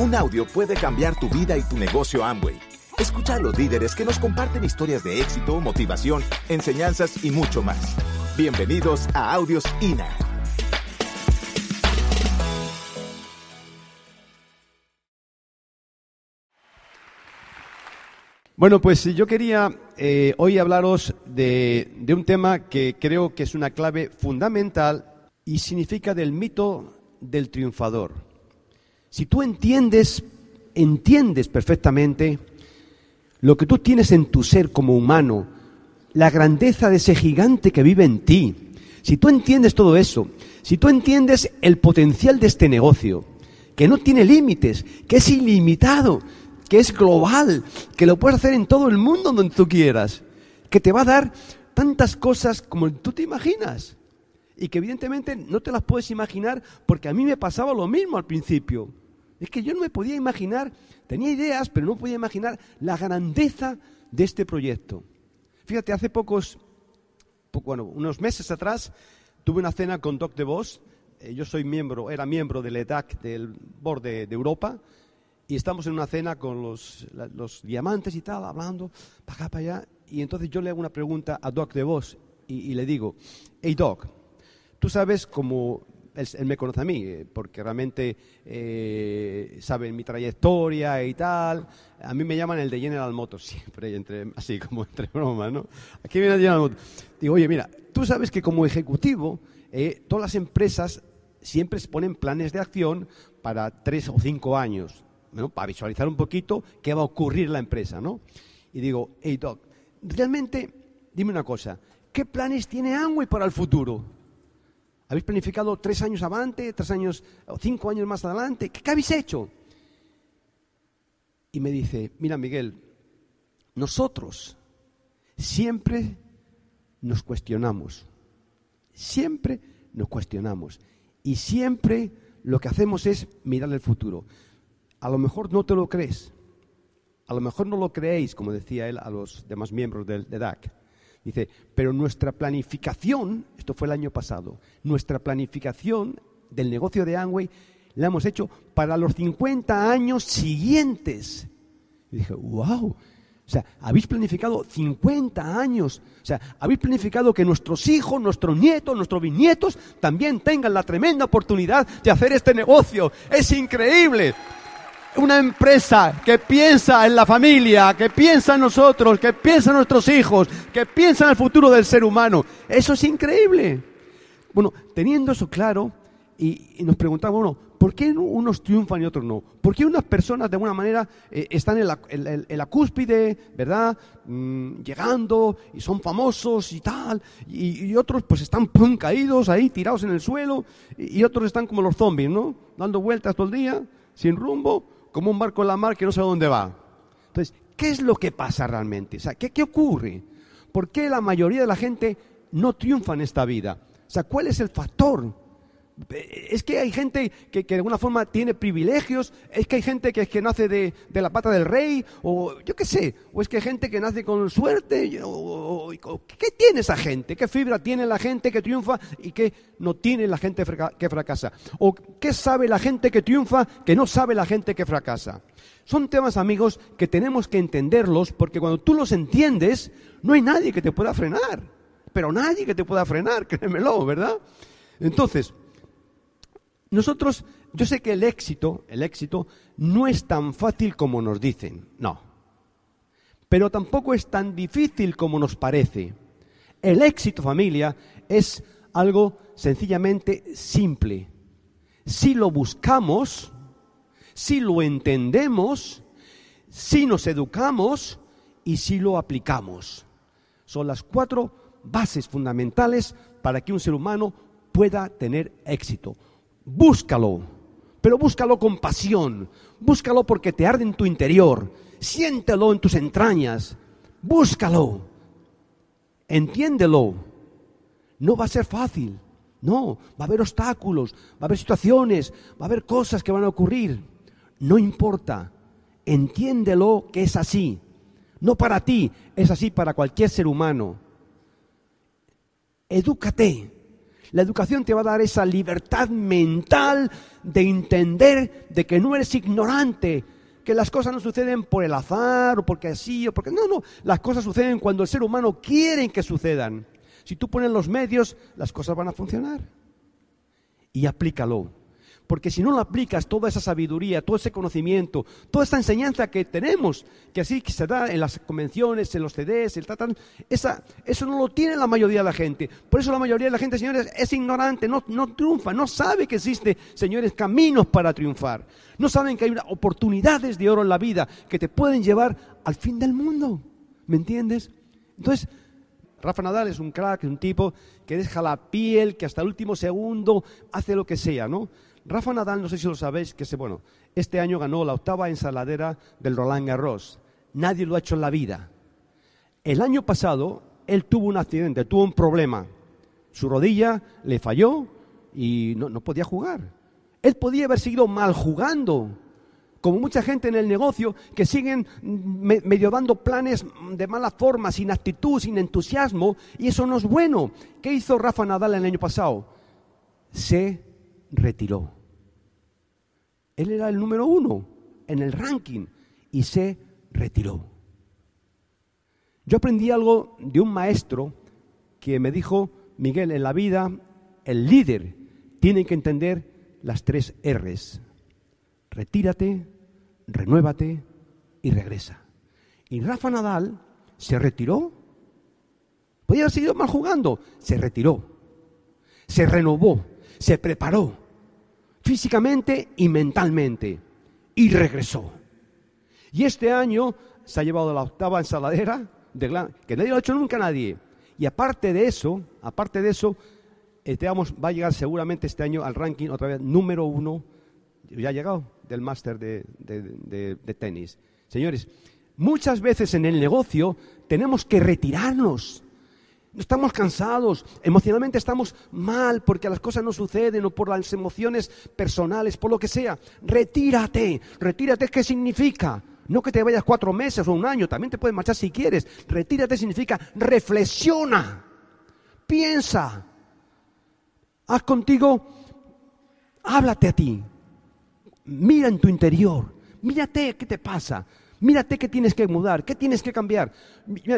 Un audio puede cambiar tu vida y tu negocio Amway. Escucha a los líderes que nos comparten historias de éxito, motivación, enseñanzas y mucho más. Bienvenidos a Audios INA. Bueno, pues yo quería eh, hoy hablaros de, de un tema que creo que es una clave fundamental y significa del mito del triunfador. Si tú entiendes, entiendes perfectamente lo que tú tienes en tu ser como humano, la grandeza de ese gigante que vive en ti, si tú entiendes todo eso, si tú entiendes el potencial de este negocio, que no tiene límites, que es ilimitado, que es global, que lo puedes hacer en todo el mundo donde tú quieras, que te va a dar tantas cosas como tú te imaginas y que evidentemente no te las puedes imaginar porque a mí me pasaba lo mismo al principio. Es que yo no me podía imaginar, tenía ideas, pero no podía imaginar la grandeza de este proyecto. Fíjate, hace pocos, bueno, unos meses atrás, tuve una cena con Doc DeVos. Eh, yo soy miembro, era miembro del EDAC, del Board de Europa, y estamos en una cena con los, diamantes y tal, hablando, para acá, para allá, y entonces yo le hago una pregunta a Doc de Vos y, le digo, hey Doc, tú sabes cómo él, me conoce a mí, eh, porque realmente eh, sabe mi trayectoria y tal. A mí me llaman el de General Motors siempre, entre, así como entre bromas, ¿no? Aquí viene el General Motors. Digo, oye, mira, tú sabes que como ejecutivo, eh, todas las empresas siempre ponen planes de acción para tres o cinco años para visualizar un poquito qué va a ocurrir la empresa, ¿no? Y digo, hey Doc, realmente, dime una cosa, ¿qué planes tiene Amway para el futuro? ¿Habéis planificado tres años adelante, tres años o cinco años más adelante? ¿Qué, ¿Qué habéis hecho? Y me dice, mira Miguel, nosotros siempre nos cuestionamos, siempre nos cuestionamos y siempre lo que hacemos es mirar el futuro. A lo mejor no te lo crees. A lo mejor no lo creéis, como decía él a los demás miembros del, de DAC. Dice, pero nuestra planificación, esto fue el año pasado, nuestra planificación del negocio de Amway la hemos hecho para los 50 años siguientes. Y dije, wow, o sea, habéis planificado 50 años. O sea, habéis planificado que nuestros hijos, nuestros nietos, nuestros bisnietos también tengan la tremenda oportunidad de hacer este negocio. Es increíble una empresa que piensa en la familia, que piensa en nosotros, que piensa en nuestros hijos, que piensa en el futuro del ser humano. Eso es increíble. Bueno, teniendo eso claro, y, nos preguntamos, bueno, ¿por qué unos triunfan y otros no? ¿Por qué unas personas de alguna manera eh, están en la, cúspide, ¿verdad? Mm, llegando y son famosos y tal, y, otros pues están caídos ahí, tirados en el suelo, y, y otros están como los zombies, ¿no? Dando vueltas todo el día, sin rumbo como un barco en la mar que no sabe dónde va. Entonces, ¿qué es lo que pasa realmente? O sea, ¿qué, qué ocurre? ¿Por qué la mayoría de la gente no triunfa en esta vida? O sea, ¿cuál es el factor? Es que hay gente que, de alguna forma tiene privilegios, es que hay gente que, que nace de, la pata del rey, o yo qué sé, o es que hay gente que nace con suerte, o, ¿qué tiene esa gente? ¿Qué fibra tiene la gente que triunfa y qué no tiene la gente que fracasa? ¿O qué sabe la gente que triunfa que no sabe la gente que fracasa? Son temas, amigos, que tenemos que entenderlos porque cuando tú los entiendes, no hay nadie que te pueda frenar. Pero nadie que te pueda frenar, créemelo, ¿verdad? Entonces, nosotros, yo sé que el éxito, el éxito no es tan fácil como nos dicen, no. Pero tampoco es tan difícil como nos parece. El éxito, familia, es algo sencillamente simple. Si lo buscamos, si lo entendemos, si nos educamos y si lo aplicamos. Son las cuatro bases fundamentales para que un ser humano pueda tener éxito búscalo, pero búscalo con pasión, búscalo porque te arde en tu interior, siéntelo en tus entrañas, búscalo, entiéndelo. No va a ser fácil, no, va a haber obstáculos, va a haber situaciones, va a haber cosas que van a ocurrir. No importa, entiéndelo que es así. No para ti, es así para cualquier ser humano. Edúcate, La educación te va a dar esa libertad mental de entender de que no eres ignorante, que las cosas no suceden por el azar o porque así o porque... No, no, las cosas suceden cuando el ser humano quiere que sucedan. Si tú pones los medios, las cosas van a funcionar. Y aplícalo. Porque si no lo aplicas, toda esa sabiduría, todo ese conocimiento, toda esta enseñanza que tenemos, que así se da en las convenciones, en los CDs, el esa, eso no lo tiene la mayoría de la gente. Por eso la mayoría de la gente, señores, es ignorante, no, no triunfa, no sabe que existe, señores, caminos para triunfar. No saben que hay oportunidades de oro en la vida que te pueden llevar al fin del mundo. ¿Me entiendes? Entonces, Rafa Nadal es un crack, un tipo que deja la piel, que hasta el último segundo hace lo que sea, ¿no? Rafa Nadal, no sé si lo sabéis, que bueno, este año ganó la octava ensaladera del Roland Garros. Nadie lo ha hecho en la vida. El año pasado él tuvo un accidente, tuvo un problema. Su rodilla le falló y no, no podía jugar. Él podía haber seguido mal jugando, como mucha gente en el negocio que siguen medio dando planes de mala forma, sin actitud, sin entusiasmo, y eso no es bueno. ¿Qué hizo Rafa Nadal el año pasado? Se retiró. Él era el número uno en el ranking y se retiró. Yo aprendí algo de un maestro que me dijo, Miguel, en la vida el líder tiene que entender las tres R's. Retírate, renuévate y regresa. Y Rafa Nadal se retiró. Podía haber seguido mal jugando. Se retiró. Se renovó. Se preparó físicamente y mentalmente, y regresó. Y este año se ha llevado la octava ensaladera, de que nadie lo ha hecho nunca nadie. Y aparte de eso, aparte de eso, este, va a llegar seguramente este año al ranking otra vez número uno, ya ha llegado, del máster de, de tenis. Señores, muchas veces en el negocio tenemos que retirarnos Estamos cansados, emocionalmente estamos mal porque las cosas no suceden o por las emociones personales, por lo que sea. Retírate, retírate, ¿qué significa? No que te vayas cuatro meses o un año, también te puedes marchar si quieres. Retírate significa reflexiona, piensa, haz contigo, háblate a ti, mira en tu interior, mírate qué te pasa, Mírate qué tienes que mudar, qué tienes que cambiar.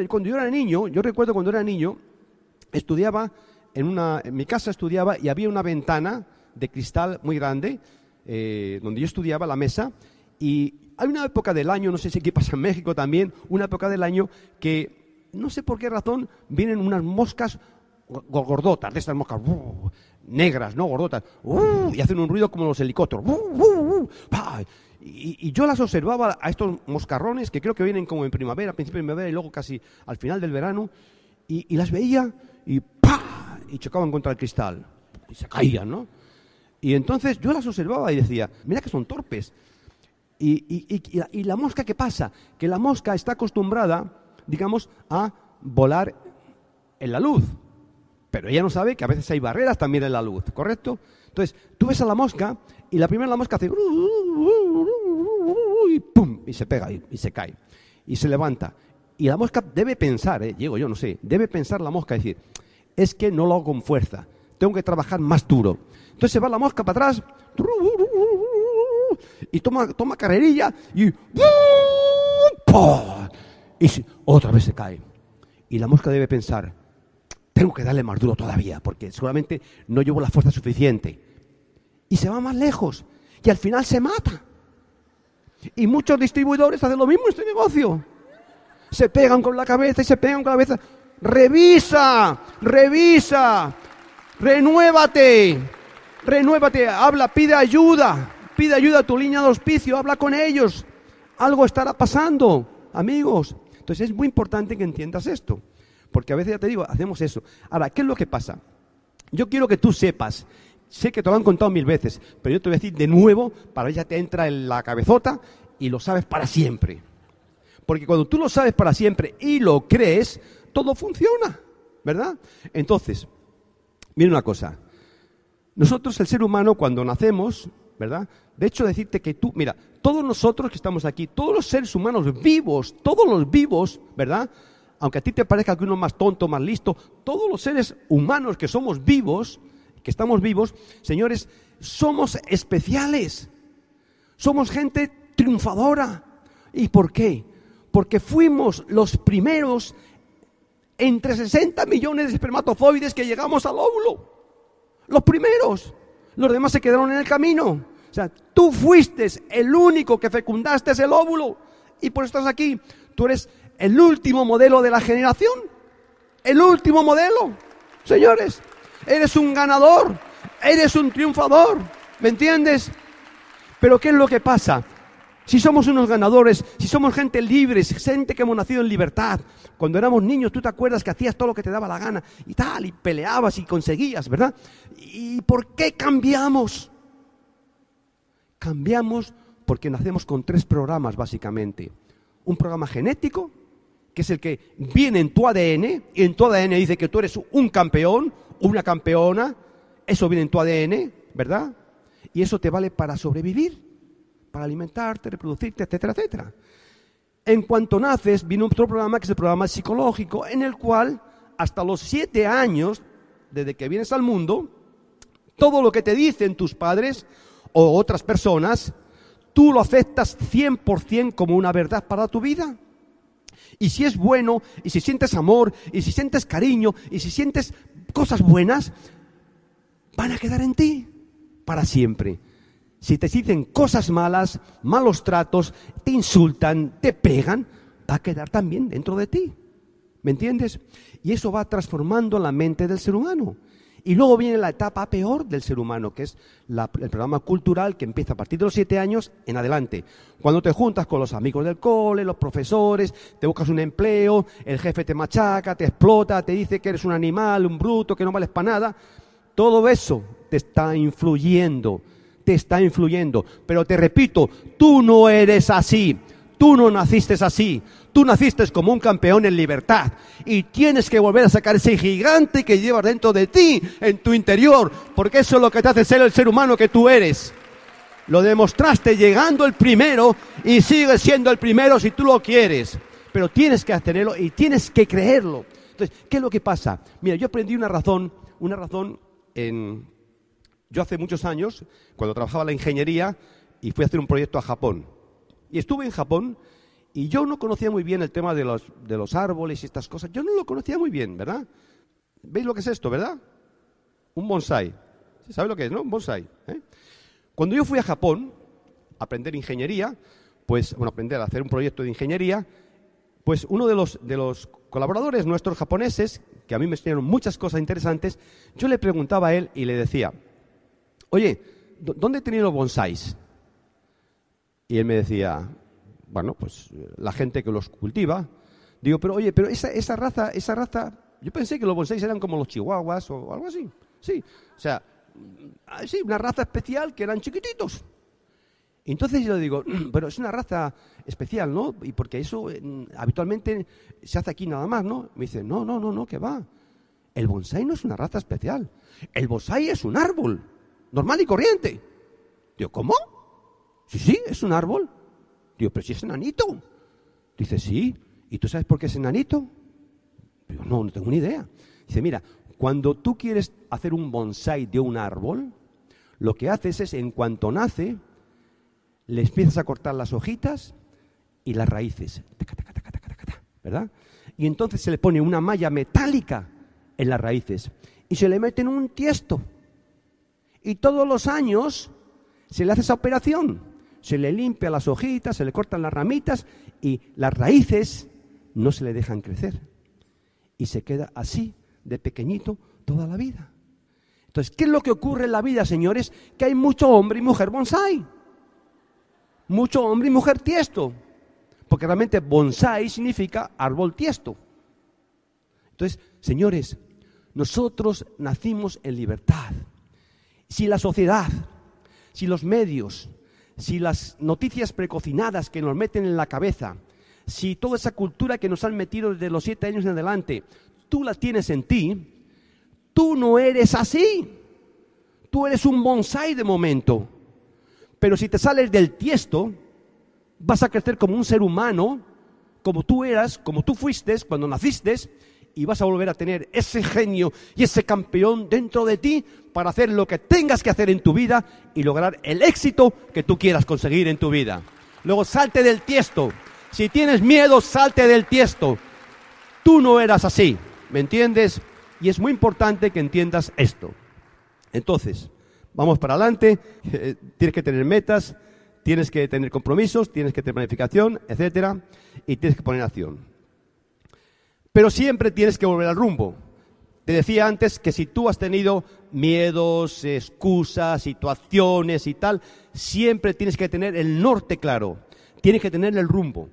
cuando yo era niño, yo recuerdo cuando era niño, estudiaba en una, en mi casa estudiaba y había una ventana de cristal muy grande eh, donde yo estudiaba la mesa y hay una época del año, no sé si aquí pasa en México también, una época del año que no sé por qué razón vienen unas moscas gordotas, de estas moscas negras, ¿no? Gordotas, y hacen un ruido como los helicópteros. Y, yo las observaba a estos moscarrones que creo que vienen como en primavera, principio de primavera y luego casi al final del verano, y, las veía y ¡pa! y chocaban contra el cristal y se caían, ¿no? Y entonces yo las observaba y decía, mira que son torpes. Y, y, la mosca, ¿qué pasa? Que la mosca está acostumbrada, digamos, a volar en la luz. Pero ella no sabe que a veces hay barreras también en la luz, ¿correcto? Entonces, tú ves a la mosca y la primera la mosca hace y pum, y se pega y, se cae y se levanta. Y la mosca debe pensar, ¿eh? llego yo, no sé, debe pensar la mosca, decir, es que no lo hago con fuerza, tengo que trabajar más duro. Entonces se va la mosca para atrás y toma, toma carrerilla y, y otra vez se cae. Y la mosca debe pensar, tengo que darle más duro todavía, porque seguramente no llevo la fuerza suficiente. Y se va más lejos. Y al final se mata. Y muchos distribuidores hacen lo mismo en este negocio. Se pegan con la cabeza y se pegan con la cabeza. Revisa, revisa, renuévate, renuévate, habla, pide ayuda, pide ayuda a tu línea de auspicio, habla con ellos. Algo estará pasando, amigos. Entonces es muy importante que entiendas esto. Porque a veces ya te digo, hacemos eso. Ahora, ¿qué es lo que pasa? Yo quiero que tú sepas, sé que te lo han contado mil veces, pero yo te voy a decir de nuevo para que ya te entra en la cabezota y lo sabes para siempre. Porque cuando tú lo sabes para siempre y lo crees, todo funciona, ¿verdad? Entonces, mira una cosa. Nosotros, el ser humano, cuando nacemos, ¿verdad? De hecho, decirte que tú, mira, todos nosotros que estamos aquí, todos los seres humanos vivos, todos los vivos, ¿verdad? aunque a ti te parezca que uno más tonto, más listo, todos los seres humanos que somos vivos, que estamos vivos, señores, somos especiales. Somos gente triunfadora. ¿Y por qué? Porque fuimos los primeros entre 60 millones de espermatozoides que llegamos al óvulo. Los primeros. Los demás se quedaron en el camino. O sea, tú fuiste el único que fecundaste el óvulo. Y por eso estás aquí. Tú eres el último modelo de la generación. El último modelo. Señores, eres un ganador. Eres un triunfador. ¿Me entiendes? Pero ¿qué es lo que pasa? Si somos unos ganadores, si somos gente libre, gente que hemos nacido en libertad, cuando éramos niños tú te acuerdas que hacías todo lo que te daba la gana y tal, y peleabas y conseguías, ¿verdad? ¿Y por qué cambiamos? Cambiamos porque nacemos con tres programas básicamente. Un programa genético, que es el que viene en tu ADN, y en tu ADN dice que tú eres un campeón, una campeona, eso viene en tu ADN, ¿verdad? Y eso te vale para sobrevivir para alimentarte, reproducirte, etcétera, etcétera. En cuanto naces, viene otro programa que es el programa psicológico, en el cual hasta los siete años, desde que vienes al mundo, todo lo que te dicen tus padres o otras personas, tú lo aceptas 100% como una verdad para tu vida. Y si es bueno, y si sientes amor, y si sientes cariño, y si sientes cosas buenas, van a quedar en ti para siempre. Si te dicen cosas malas, malos tratos, te insultan, te pegan, va a quedar también dentro de ti. ¿Me entiendes? Y eso va transformando la mente del ser humano. Y luego viene la etapa peor del ser humano, que es el programa cultural que empieza a partir de los siete años en adelante. Cuando te juntas con los amigos del cole, los profesores, te buscas un empleo, el jefe te machaca, te explota, te dice que eres un animal, un bruto, que no vales para nada. Todo eso te está influyendo te está influyendo. Pero te repito, tú no eres así. Tú no naciste así. Tú naciste como un campeón en libertad. Y tienes que volver a sacar ese gigante que llevas dentro de ti, en tu interior. Porque eso es lo que te hace ser el ser humano que tú eres. Lo demostraste llegando el primero y sigues siendo el primero si tú lo quieres. Pero tienes que tenerlo y tienes que creerlo. Entonces, ¿qué es lo que pasa? Mira, yo aprendí una razón, una razón en, yo hace muchos años, cuando trabajaba la ingeniería, y fui a hacer un proyecto a Japón. Y estuve en Japón y yo no conocía muy bien el tema de los, de los árboles y estas cosas. Yo no lo conocía muy bien, ¿verdad? ¿Veis lo que es esto, verdad? Un bonsai. ¿Sabe lo que es, no? Un bonsai. ¿eh? Cuando yo fui a Japón a aprender ingeniería, pues, bueno, aprender a hacer un proyecto de ingeniería, pues uno de los, de los colaboradores nuestros japoneses, que a mí me enseñaron muchas cosas interesantes, yo le preguntaba a él y le decía, oye, ¿dónde he tenido bonsáis? Y él me decía, bueno, pues la gente que los cultiva. Digo, pero oye, pero esa, esa raza, esa raza, yo pensé que los bonsáis eran como los chihuahuas o algo así. Sí, o sea, ah, sí, una raza especial que eran chiquititos. Entonces yo le digo, pero es una raza especial, ¿no? Y porque eso mm, habitualmente se hace aquí nada más, ¿no? Me dice, no, no, no, no, que va. El bonsai no es una raza especial. El bonsai es un árbol normal y corriente. Digo, ¿cómo? Sí, sí, es un árbol. Digo, pero si es enanito. Dice, sí. ¿Y tú sabes por qué es enanito? Digo, no, no tengo ni idea. Dice, mira, cuando tú quieres hacer un bonsai de un árbol, lo que haces es, en cuanto nace, le empiezas a cortar las hojitas y las raíces. ¿Verdad? Y entonces se le pone una malla metálica en las raíces y se le mete en un tiesto y todos los años se le hace esa operación. Se le limpia las hojitas, se le cortan las ramitas y las raíces no se le dejan crecer. Y se queda así, de pequeñito, toda la vida. Entonces, ¿qué es lo que ocurre en la vida, señores? Que hay mucho hombre y mujer bonsai. Mucho hombre y mujer tiesto. Porque realmente bonsai significa árbol tiesto. Entonces, señores, nosotros nacimos en libertad si la sociedad, si los medios, si las noticias precocinadas que nos meten en la cabeza, si toda esa cultura que nos han metido desde los siete años en adelante, tú la tienes en ti, tú no eres así. Tú eres un bonsai de momento. Pero si te sales del tiesto, vas a crecer como un ser humano, como tú eras, como tú fuiste cuando naciste, y vas a volver a tener ese genio y ese campeón dentro de ti para hacer lo que tengas que hacer en tu vida y lograr el éxito que tú quieras conseguir en tu vida. Luego salte del tiesto. Si tienes miedo, salte del tiesto. Tú no eras así, ¿me entiendes? Y es muy importante que entiendas esto. Entonces, vamos para adelante, eh, tienes que tener metas, tienes que tener compromisos, tienes que tener planificación, etcétera, y tienes que poner acción. Pero siempre tienes que volver al rumbo. Te decía antes que si tú has tenido miedos, excusas, situaciones y tal, siempre tienes que tener el norte claro, tienes que tener el rumbo.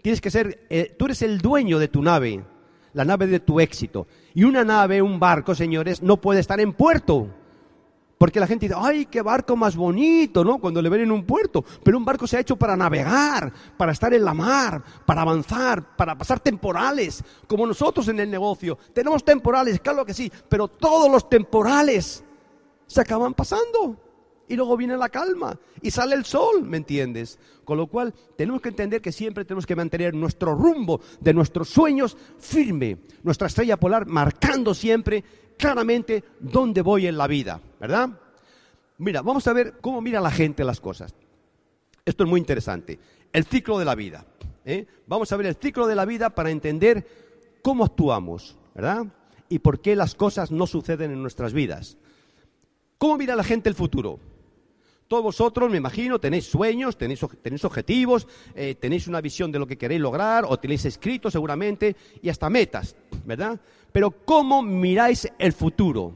Tienes que ser, eh, tú eres el dueño de tu nave, la nave de tu éxito. Y una nave, un barco, señores, no puede estar en puerto. Porque la gente dice, ay, qué barco más bonito, ¿no? Cuando le ven en un puerto. Pero un barco se ha hecho para navegar, para estar en la mar, para avanzar, para pasar temporales, como nosotros en el negocio. Tenemos temporales, claro que sí, pero todos los temporales se acaban pasando. Y luego viene la calma y sale el sol, ¿me entiendes? Con lo cual tenemos que entender que siempre tenemos que mantener nuestro rumbo de nuestros sueños firme, nuestra estrella polar marcando siempre claramente dónde voy en la vida, ¿verdad? Mira, vamos a ver cómo mira la gente las cosas. Esto es muy interesante. El ciclo de la vida. ¿eh? Vamos a ver el ciclo de la vida para entender cómo actuamos, ¿verdad? Y por qué las cosas no suceden en nuestras vidas. ¿Cómo mira la gente el futuro? Todos vosotros, me imagino, tenéis sueños, tenéis, tenéis objetivos, eh, tenéis una visión de lo que queréis lograr, o tenéis escrito seguramente, y hasta metas, ¿verdad? Pero ¿cómo miráis el futuro?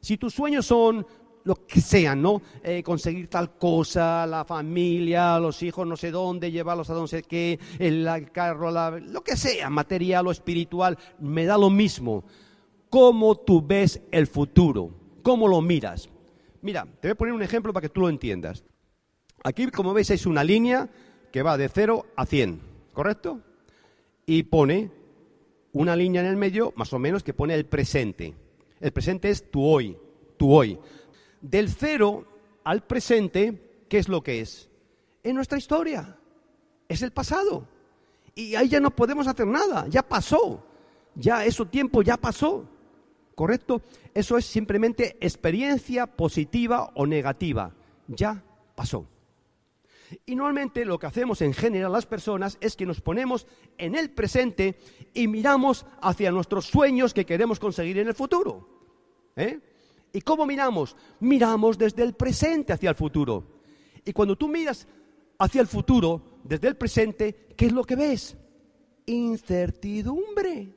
Si tus sueños son lo que sean, ¿no? Eh, conseguir tal cosa, la familia, los hijos, no sé dónde, llevarlos a donde sé qué, el carro, lo que sea, material o espiritual, me da lo mismo. ¿Cómo tú ves el futuro? ¿Cómo lo miras? Mira, te voy a poner un ejemplo para que tú lo entiendas. Aquí, como veis, es una línea que va de 0 a 100, ¿correcto? Y pone una línea en el medio, más o menos, que pone el presente. El presente es tu hoy, tu hoy. Del 0 al presente, ¿qué es lo que es? Es nuestra historia, es el pasado. Y ahí ya no podemos hacer nada, ya pasó, ya eso tiempo ya pasó. ¿correcto? Eso es simplemente experiencia positiva o negativa. Ya pasó. Y normalmente lo que hacemos en general las personas es que nos ponemos en el presente y miramos hacia nuestros sueños que queremos conseguir en el futuro. ¿eh? ¿Y cómo miramos? Miramos desde el presente hacia el futuro. Y cuando tú miras hacia el futuro, desde el presente, ¿qué es lo que ves? Incertidumbre.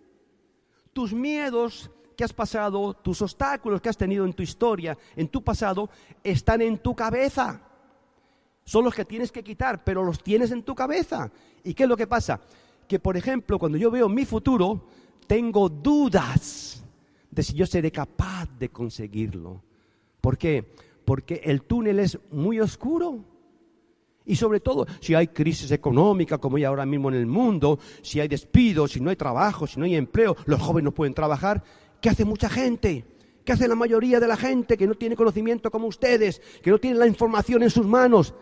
Tus miedos, que has pasado, tus obstáculos que has tenido en tu historia, en tu pasado, están en tu cabeza. Son los que tienes que quitar, pero los tienes en tu cabeza. ¿Y qué es lo que pasa? Que, por ejemplo, cuando yo veo mi futuro, tengo dudas de si yo seré capaz de conseguirlo. ¿Por qué? Porque el túnel es muy oscuro. Y sobre todo, si hay crisis económica como hay ahora mismo en el mundo, si hay despidos, si no hay trabajo, si no hay empleo, los jóvenes no pueden trabajar, ¿Qué hace mucha gente? ¿Qué hace la mayoría de la gente que no tiene conocimiento como ustedes, que no tiene la información en sus manos?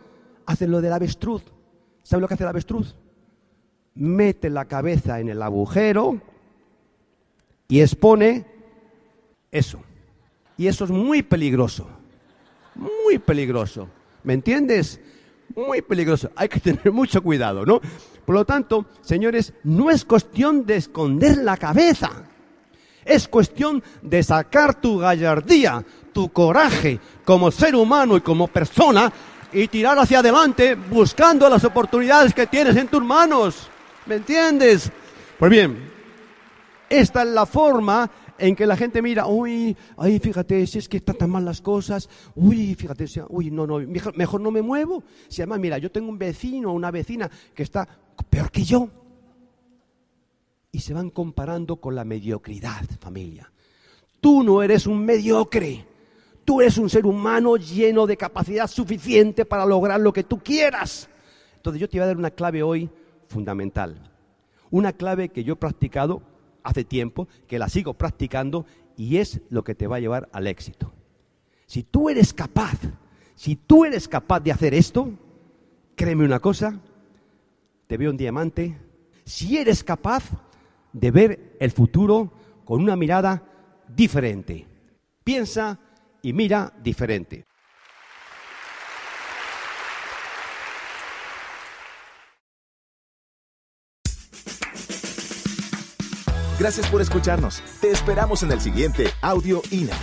Hacen lo del avestruz. ¿Sabe lo que hace el avestruz? Mete la cabeza en el agujero y expone eso. Y eso es muy peligroso. Muy peligroso. ¿Me entiendes? Muy peligroso. Hay que tener mucho cuidado, ¿no? Por lo tanto, señores, no es cuestión de esconder la cabeza. Es cuestión de sacar tu gallardía, tu coraje como ser humano y como persona y tirar hacia adelante buscando las oportunidades que tienes en tus manos. ¿Me entiendes? Pues bien, esta es la forma en que la gente mira, uy, ay, fíjate, si es que están tan mal las cosas, uy, fíjate, uy, no, no, mejor, no me muevo. Si además, mira, yo tengo un vecino o una vecina que está peor que yo y se van comparando con la mediocridad, familia. Tú no eres un mediocre. Tú eres un ser humano lleno de capacidad suficiente para lograr lo que tú quieras. Entonces yo te voy a dar una clave hoy fundamental. Una clave que yo he practicado hace tiempo, que la sigo practicando y es lo que te va a llevar al éxito. Si tú eres capaz, si tú eres capaz de hacer esto, créeme una cosa, te veo un diamante. Si eres capaz, de ver el futuro con una mirada diferente. Piensa y mira diferente. Gracias por escucharnos. Te esperamos en el siguiente Audio INA.